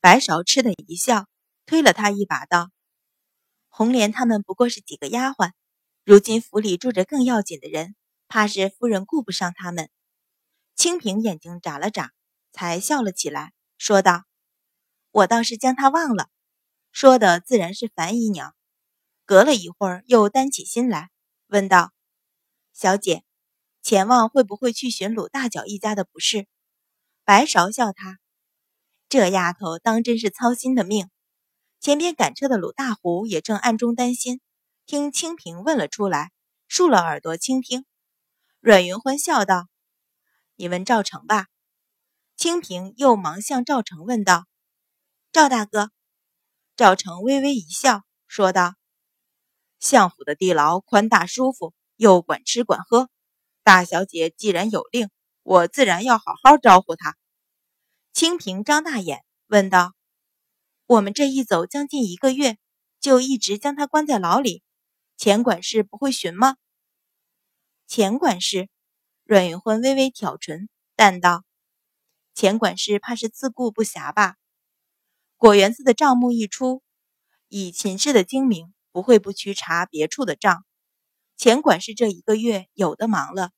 白芍嗤的一笑，推了他一把，道：“红莲他们不过是几个丫鬟，如今府里住着更要紧的人，怕是夫人顾不上他们。”清平眼睛眨了眨，才笑了起来，说道：“我倒是将他忘了。”说的自然是樊姨娘。隔了一会儿，又担起心来，问道：“小姐，钱望会不会去寻鲁大脚一家的不是？”白芍笑他：“这丫头当真是操心的命。”前边赶车的鲁大虎也正暗中担心，听清平问了出来，竖了耳朵倾听。阮云欢笑道：“你问赵成吧。”清平又忙向赵成问道：“赵大哥。”赵成微微一笑，说道。相府的地牢宽大舒服，又管吃管喝。大小姐既然有令，我自然要好好招呼她。清平张大眼问道：“我们这一走将近一个月，就一直将他关在牢里，钱管事不会寻吗？”钱管事，阮云欢微微挑唇，淡道：“钱管事怕是自顾不暇吧？果园子的账目一出，以秦氏的精明。”不会不去查别处的账，钱管事这一个月有的忙了。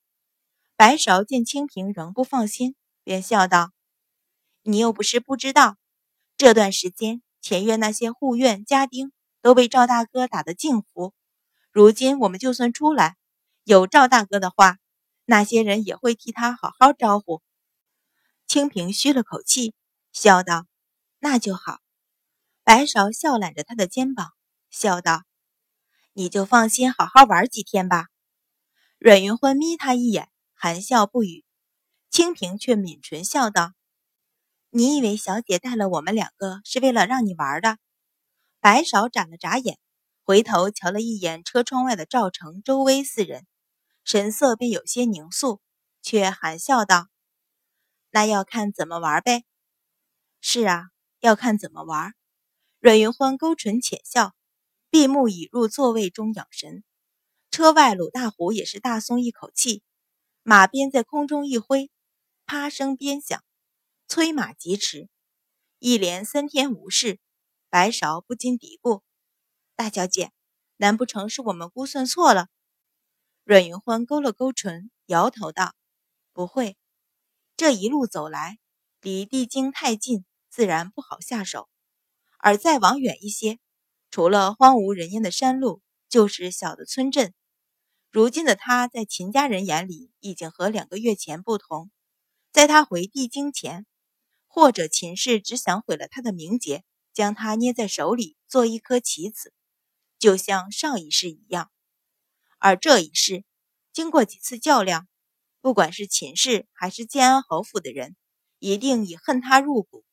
白芍见清平仍不放心，便笑道：“你又不是不知道，这段时间前院那些护院家丁都被赵大哥打得净服。如今我们就算出来，有赵大哥的话，那些人也会替他好好招呼。”清平吁了口气，笑道：“那就好。”白芍笑揽着他的肩膀，笑道。你就放心，好好玩几天吧。阮云欢眯他一眼，含笑不语。清平却抿唇笑道：“你以为小姐带了我们两个是为了让你玩的？”白芍眨了眨眼，回头瞧了一眼车窗外的赵成、周薇四人，神色便有些凝肃，却含笑道：“那要看怎么玩呗。”“是啊，要看怎么玩。”阮云欢勾唇浅笑。闭目倚入座位中养神，车外鲁大虎也是大松一口气，马鞭在空中一挥，啪声鞭响，催马疾驰。一连三天无事，白芍不禁嘀咕：“大小姐，难不成是我们估算错了？”阮云欢勾了勾唇，摇头道：“不会，这一路走来，离地京太近，自然不好下手，而再往远一些。”除了荒无人烟的山路，就是小的村镇。如今的他在秦家人眼里，已经和两个月前不同。在他回帝京前，或者秦氏只想毁了他的名节，将他捏在手里做一颗棋子，就像上一世一样。而这一世，经过几次较量，不管是秦氏还是建安侯府的人，一定已恨他入骨。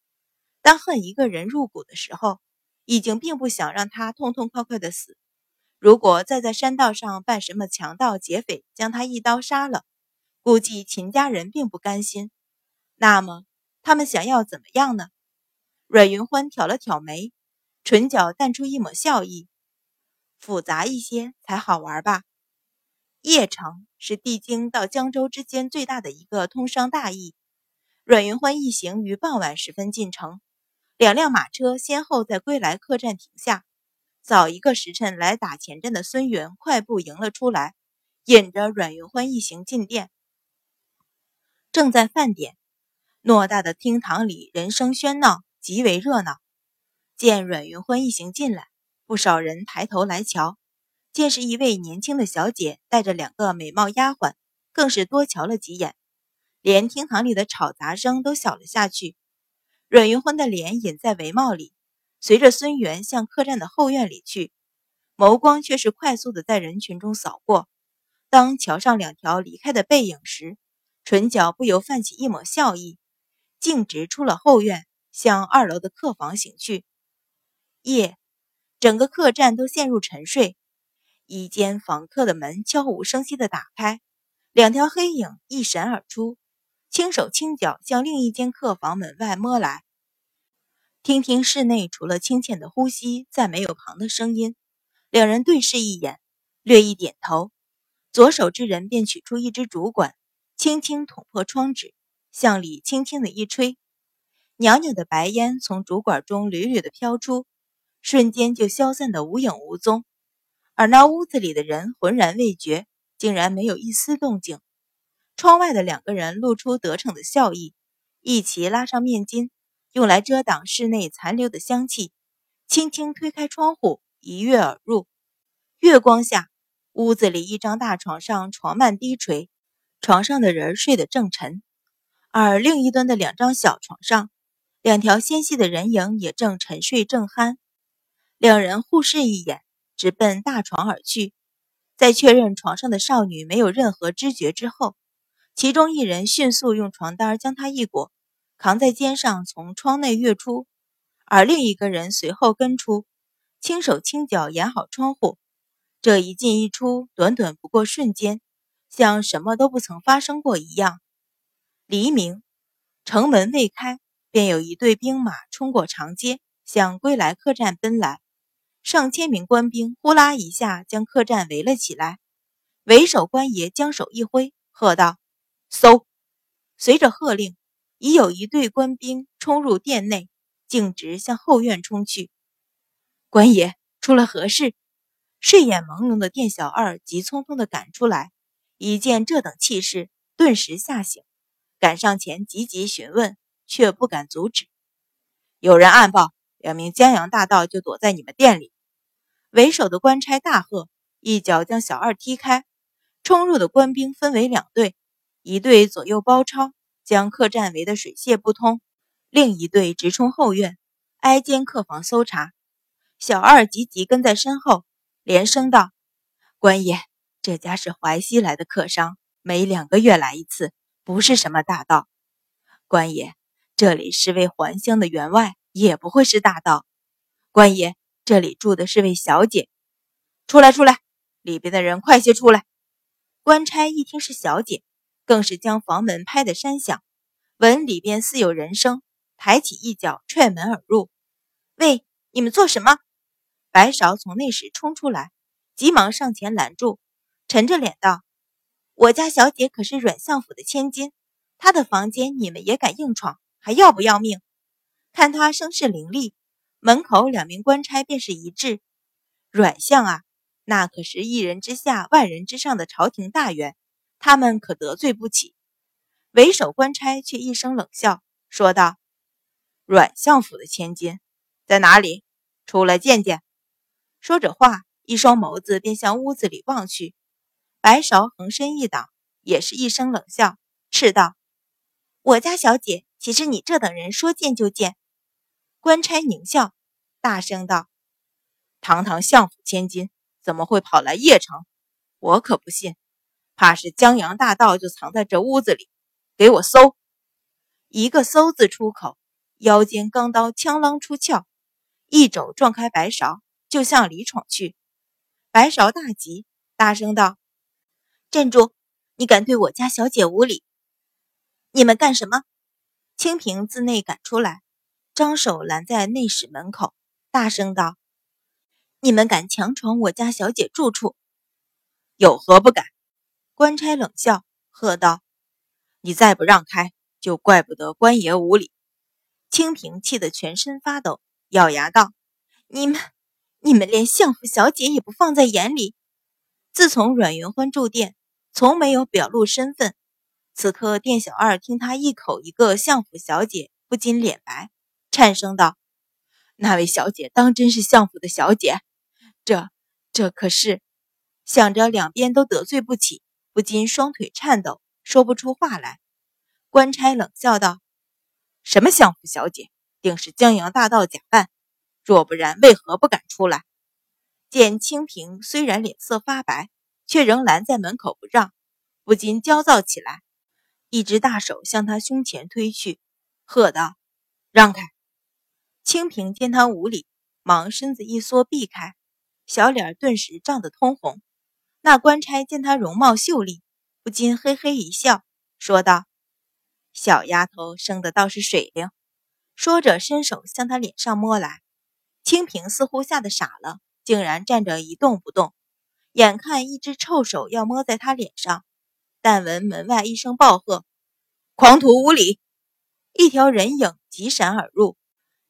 当恨一个人入骨的时候，已经并不想让他痛痛快快的死。如果再在山道上扮什么强盗劫匪，将他一刀杀了，估计秦家人并不甘心。那么他们想要怎么样呢？阮云欢挑了挑眉，唇角淡出一抹笑意。复杂一些才好玩吧。邺城是帝京到江州之间最大的一个通商大邑。阮云欢一行于傍晚时分进城。两辆马车先后在归来客栈停下，早一个时辰来打前阵的孙元快步迎了出来，引着阮云欢一行进店。正在饭点，偌大的厅堂里人声喧闹，极为热闹。见阮云欢一行进来，不少人抬头来瞧，见是一位年轻的小姐带着两个美貌丫鬟，更是多瞧了几眼，连厅堂里的吵杂声都小了下去。阮云欢的脸隐在帷帽里，随着孙元向客栈的后院里去，眸光却是快速的在人群中扫过。当瞧上两条离开的背影时，唇角不由泛起一抹笑意，径直出了后院，向二楼的客房行去。夜，整个客栈都陷入沉睡。一间房客的门悄无声息地打开，两条黑影一闪而出。轻手轻脚向另一间客房门外摸来，听听室内除了清浅的呼吸，再没有旁的声音。两人对视一眼，略一点头，左手之人便取出一支竹管，轻轻捅破窗纸，向里轻轻的一吹，袅袅的白烟从主管中缕缕的飘出，瞬间就消散的无影无踪。而那屋子里的人浑然未觉，竟然没有一丝动静。窗外的两个人露出得逞的笑意，一起拉上面巾，用来遮挡室内残留的香气，轻轻推开窗户，一跃而入。月光下，屋子里一张大床上床幔低垂，床上的人睡得正沉，而另一端的两张小床上，两条纤细的人影也正沉睡正酣。两人互视一眼。直奔大床而去，在确认床上的少女没有任何知觉之后，其中一人迅速用床单将她一裹，扛在肩上从窗内跃出，而另一个人随后跟出，轻手轻脚掩好窗户。这一进一出，短短不过瞬间，像什么都不曾发生过一样。黎明，城门未开，便有一队兵马冲过长街，向归来客栈奔来。上千名官兵呼啦一下将客栈围了起来，为首官爷将手一挥，喝道：“搜！”随着喝令，已有一队官兵冲入殿内，径直向后院冲去。官爷出了何事？睡眼朦胧的店小二急匆匆地赶出来，一见这等气势，顿时吓醒，赶上前急急询问，却不敢阻止。有人暗报，两名江洋大盗就躲在你们店里。为首的官差大喝，一脚将小二踢开。冲入的官兵分为两队，一队左右包抄，将客栈围得水泄不通；另一队直冲后院，挨间客房搜查。小二急急跟在身后，连声道：“官爷，这家是淮西来的客商，每两个月来一次，不是什么大盗。官爷，这里是位还乡的员外，也不会是大盗。官爷。”这里住的是位小姐，出来，出来！里边的人快些出来！官差一听是小姐，更是将房门拍得山响。闻里边似有人声，抬起一脚踹门而入。喂，你们做什么？白芍从内室冲出来，急忙上前拦住，沉着脸道：“我家小姐可是阮相府的千金，她的房间你们也敢硬闯，还要不要命？看她声势凌厉。”门口两名官差便是一致，阮相啊，那可是一人之下万人之上的朝廷大员，他们可得罪不起。为首官差却一声冷笑，说道：“阮相府的千金在哪里？出来见见。”说着话，一双眸子便向屋子里望去。白芍横身一挡，也是一声冷笑，斥道：“我家小姐岂是你这等人说见就见？”官差狞笑，大声道：“堂堂相府千金，怎么会跑来邺城？我可不信，怕是江洋大盗就藏在这屋子里。给我搜！”一个“搜”字出口，腰间钢刀枪啷出鞘，一肘撞开白芍，就向里闯去。白芍大急，大声道：“站住！你敢对我家小姐无礼！你们干什么？”清平自内赶出来。张手拦在内室门口，大声道：“你们敢强闯我家小姐住处，有何不敢？”官差冷笑，喝道：“你再不让开，就怪不得官爷无礼。”清平气得全身发抖，咬牙道：“你们，你们连相府小姐也不放在眼里。自从阮云欢住店，从没有表露身份。此刻店小二听他一口一个相府小姐，不禁脸白。”颤声道：“那位小姐当真是相府的小姐？这这可是……”想着两边都得罪不起，不禁双腿颤抖，说不出话来。官差冷笑道：“什么相府小姐，定是江洋大盗假扮。若不然，为何不敢出来？”见清平虽然脸色发白，却仍拦在门口不让，不禁焦躁起来，一只大手向他胸前推去，喝道：“让开！”清平见他无礼，忙身子一缩避开，小脸顿时涨得通红。那官差见他容貌秀丽，不禁嘿嘿一笑，说道：“小丫头生的倒是水灵。”说着伸手向他脸上摸来。清平似乎吓得傻了，竟然站着一动不动。眼看一只臭手要摸在他脸上，但闻门外一声暴喝：“狂徒无礼！”一条人影急闪而入，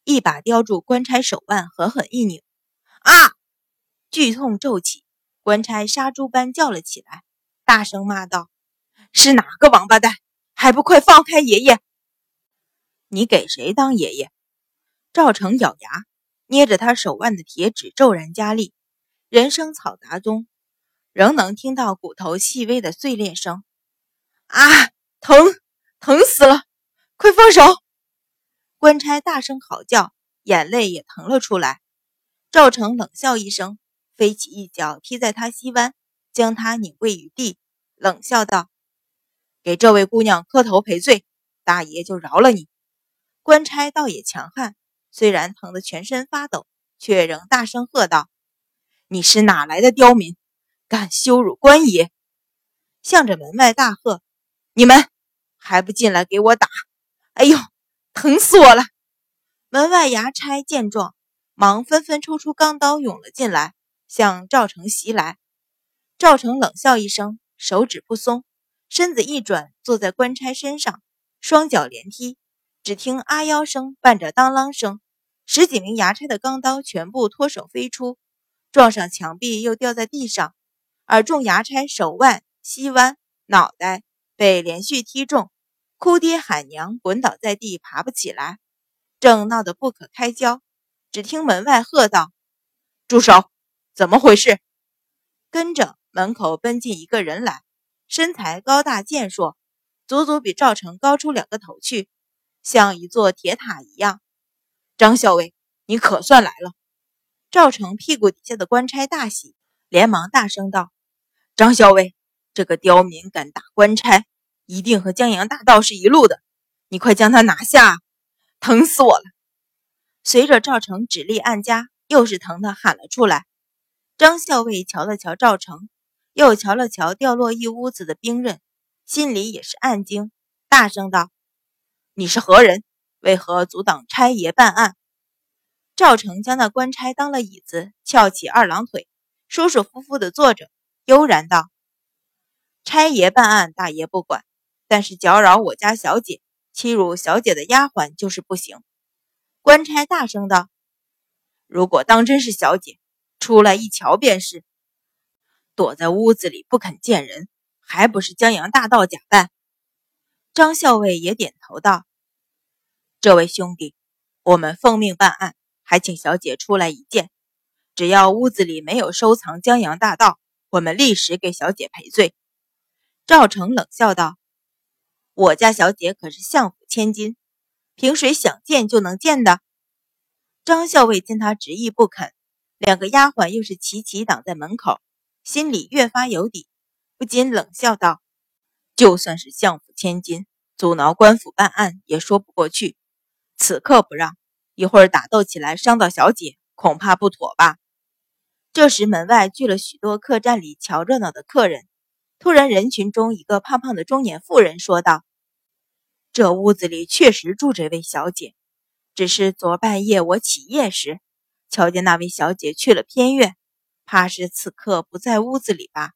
一把叼住官差手腕，狠狠一拧。啊！剧痛骤起，官差杀猪般叫了起来，大声骂道：“是哪个王八蛋？还不快放开爷爷！”你给谁当爷爷？赵成咬牙，捏着他手腕的铁指骤然加力，人声嘈杂中，仍能听到骨头细微的碎裂声。啊！疼，疼死了！快放手！官差大声嚎叫，眼泪也疼了出来。赵成冷笑一声，飞起一脚踢在他膝弯，将他拧跪于地，冷笑道：“给这位姑娘磕头赔罪，大爷就饶了你。”官差倒也强悍，虽然疼得全身发抖，却仍大声喝道：“你是哪来的刁民，敢羞辱官爷！”向着门外大喝：“你们还不进来给我打！哎呦，疼死我了！”门外衙差见状，忙纷纷抽出钢刀涌了进来，向赵成袭来。赵成冷笑一声，手指不松，身子一转，坐在官差身上，双脚连踢。只听“啊腰”声伴着“当啷”声，十几名衙差的钢刀全部脱手飞出，撞上墙壁，又掉在地上。而众衙差手腕、膝弯、脑袋被连续踢中，哭爹喊娘，滚倒在地，爬不起来，正闹得不可开交。只听门外喝道：“住手！怎么回事？”跟着门口奔进一个人来，身材高大健硕，足足比赵成高出两个头去。像一座铁塔一样，张校尉，你可算来了！赵成屁股底下的官差大喜，连忙大声道：“张校尉，这个刁民敢打官差，一定和江洋大盗是一路的，你快将他拿下！疼死我了！”随着赵成指力按家，又是疼的喊了出来。张校尉瞧了瞧赵成，又瞧了瞧掉落一屋子的兵刃，心里也是暗惊，大声道。你是何人？为何阻挡差爷办案？赵成将那官差当了椅子，翘起二郎腿，舒舒服服地坐着，悠然道：“差爷办案，大爷不管；但是搅扰我家小姐，欺辱小姐的丫鬟，就是不行。”官差大声道：“如果当真是小姐，出来一瞧便是。躲在屋子里不肯见人，还不是江洋大盗假扮？”张校尉也点头道。这位兄弟，我们奉命办案，还请小姐出来一见。只要屋子里没有收藏江洋大盗，我们立时给小姐赔罪。赵成冷笑道：“我家小姐可是相府千金，凭谁想见就能见的？”张校尉见他执意不肯，两个丫鬟又是齐齐挡在门口，心里越发有底，不禁冷笑道：“就算是相府千金，阻挠官府办案也说不过去。”此刻不让，一会儿打斗起来伤到小姐，恐怕不妥吧？这时门外聚了许多客栈里瞧热闹的客人。突然，人群中一个胖胖的中年妇人说道：“这屋子里确实住着一位小姐，只是昨半夜我起夜时，瞧见那位小姐去了偏院，怕是此刻不在屋子里吧？”